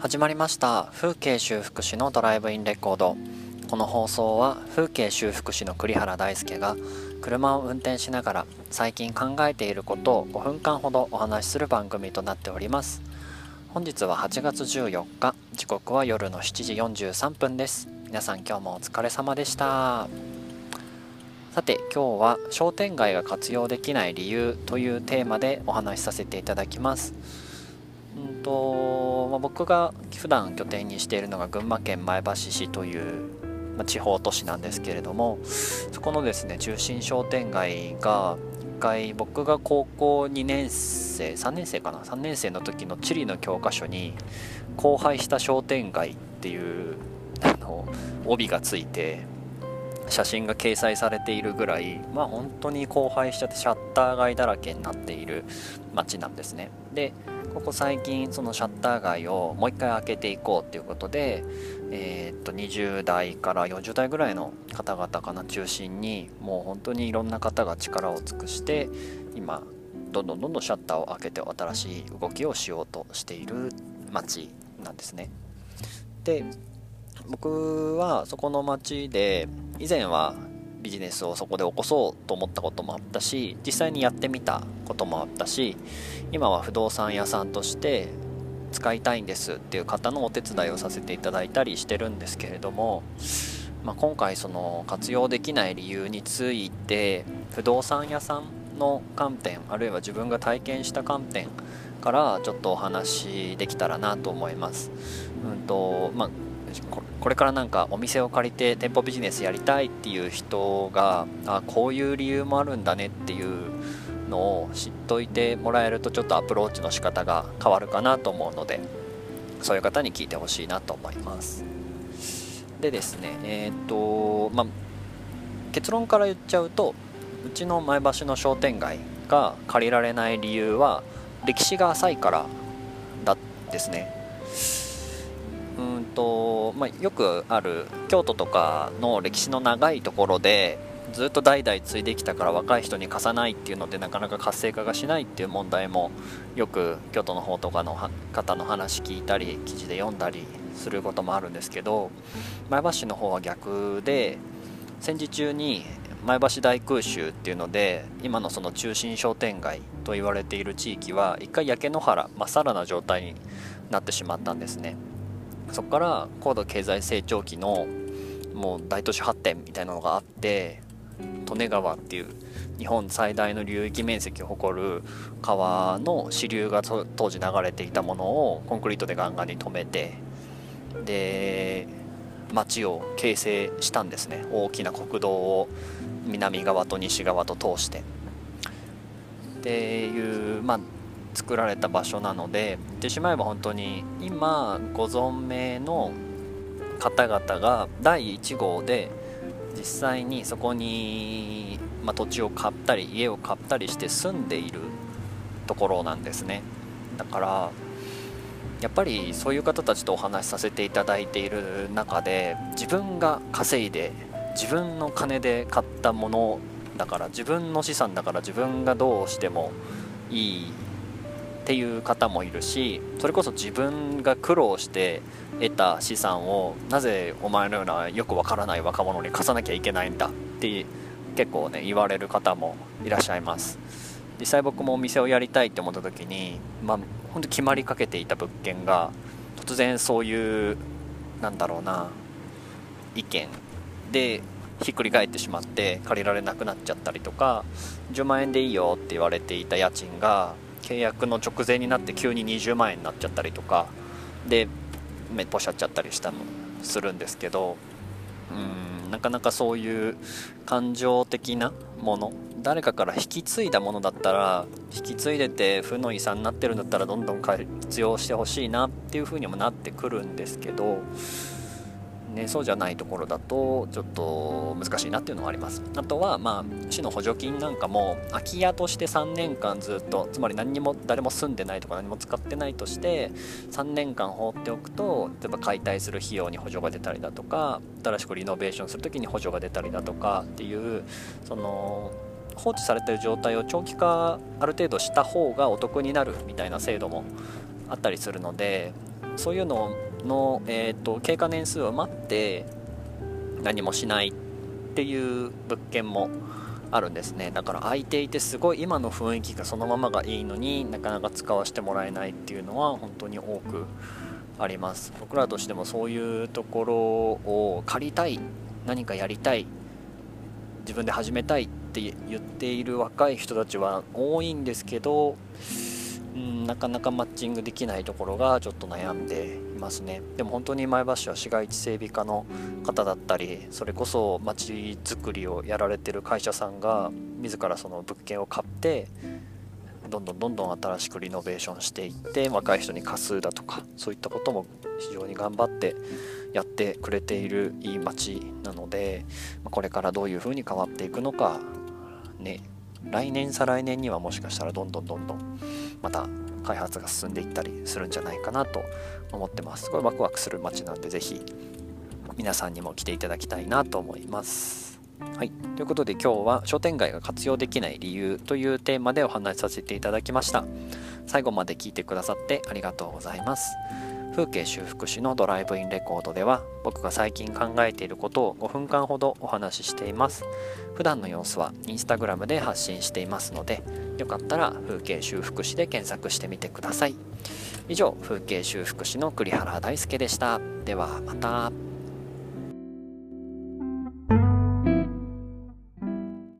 始まりました。風景修復師のドライブインレコード。この放送は風景修復師の栗原大輔が車を運転しながら最近考えていることを5分間ほどお話しする番組となっております。本日は8月14日時刻は夜の7時43分です。皆さん今日もお疲れ様でした。さて今日は商店街が活用できない理由というテーマでお話しさせていただきます。うんと、僕が普段拠点にしているのが群馬県前橋市というま地方都市なんですけれどもそこのですね中心商店街が1回僕が高校2年生3年生かな？3年生の時の地理の教科書に荒廃した商店街っていうあの帯がついて写真が掲載されているぐらいまあ本当に荒廃しちゃってシャッター街だらけになっている街なんですね。でここ最近そのシャッター街をもう一回開けていこうっていうことで、えー、っと20代から40代ぐらいの方々かな中心にもう本当にいろんな方が力を尽くして今どんどんどんどんシャッターを開けて新しい動きをしようとしている街なんですね。で僕はそこの町で以前はビジネスをそこで起こそうと思ったこともあったし実際にやってみたこともあったし今は不動産屋さんとして使いたいんですっていう方のお手伝いをさせていただいたりしてるんですけれども、まあ、今回その活用できない理由について不動産屋さんの観点あるいは自分が体験した観点からちょっとお話できたらなと思います。うんとまあこれからなんかお店を借りて店舗ビジネスやりたいっていう人があこういう理由もあるんだねっていうのを知っといてもらえるとちょっとアプローチの仕方が変わるかなと思うのでそういう方に聞いてほしいなと思います。でですねえっ、とまあ結論から言っちゃうとうちの前橋の商店街が借りられない理由は歴史が浅いからだですね。と、まあ、よくある京都とかの歴史の長いところでずっと代々継いできたから若い人に貸さないっていうのでなかなか活性化がしないっていう問題もよく京都の方とかの方の話聞いたり記事で読んだりすることもあるんですけど前橋の方は逆で戦時中に前橋大空襲っていうので今のその中心商店街と言われている地域は一回焼け野原まっさらな状態になってしまったんですね。そこから高度経済成長期のもう大都市発展みたいなのがあって利根川っていう日本最大の流域面積を誇る川の支流が当時流れていたものをコンクリートでガンガンに止めてで町を形成したんですね。大きな国道を南側と西側と通して。っていうまあ作られた場所なので言ってしまえば本当に今ご存命の方々が第1号で実際にそこに、まあ、土地を買ったり家を買ったりして住んでいるところなんですね。だからやっぱりそういう方たちとお話しさせていただいている中で自分が稼いで自分の金で買ったものだから自分の資産だから自分がどうしてもいいっていう方もいるしそれこそ自分が苦労して得た資産をなぜお前のようなよくわからない若者に貸さなきゃいけないんだって結構ね言われる方もいらっしゃいます。実際僕もお店をやりたいって思った時にまあ本当決まりかけていた物件が突然そういうなんだろうな意見でひっくり返ってしまって借りられなくなっちゃったりとか10万円でいいよって言われていた家賃が契約の直前になって急に20万円になっちゃったりとかでめっぽしゃっちゃったりしたのするんですけどうんなかなかそういう感情的なもの誰かから引き継いだものだったら引き継いでて負の遺産になってるんだったらどんどん活用してほしいなっていう風にもなってくるんですけどね、そうじゃないところだとちょっと難しいなっていうのはあります。あとはまあ市の補助金なんかも空き家として3年間ずっとつまり何にも誰も住んでないとか何も使ってないとして3年間放っておくと例えば解体する費用に補助が出たりだとか新しくリノベーションする時に補助が出たりだとかっていうその放置されてる状態を長期化ある程度した方がお得になるみたいな制度もあったりするのでそういうのの、えーと、経過年数を待って何もしないっていう物件もあるんですね。だから空いていてすごい今の雰囲気がそのままがいいのになかなか使わせてもらえないっていうのは本当に多くあります。僕らとしてもそういうところを借りたい何かやりたい自分で始めたいって言っている若い人たちは多いんですけどうんなかなかマッチングできないところがちょっと悩んでいますね。でも本当に前橋は市街地整備課の方だったりそれこそ街づくりをやられてる会社さんが自らその物件を買ってどんどんどんどん新しくリノベーションしていって若い人に貸すだとかそういったことも非常に頑張ってやってくれているいい街なのでこれからどういう風に変わっていくのかね来年再来年にはもしかしたらどんどんどんどんまた開発が進んでいったりするんじゃないかなと思ってます。これワクワクする街なんで是非皆さんにも来ていただきたいなと思います。はい、ということで今日は商店街が活用できない理由というテーマでお話しさせていただきました。最後まで聞いてくださってありがとうございます。風景修復師のドライブインレコードでは僕が最近考えていることを5分間ほどお話ししています。普段の様子はインスタグラムで発信していますのでよかったら風景修復師で検索してみてください。以上風景修復師の栗原大輔でした。ではまた。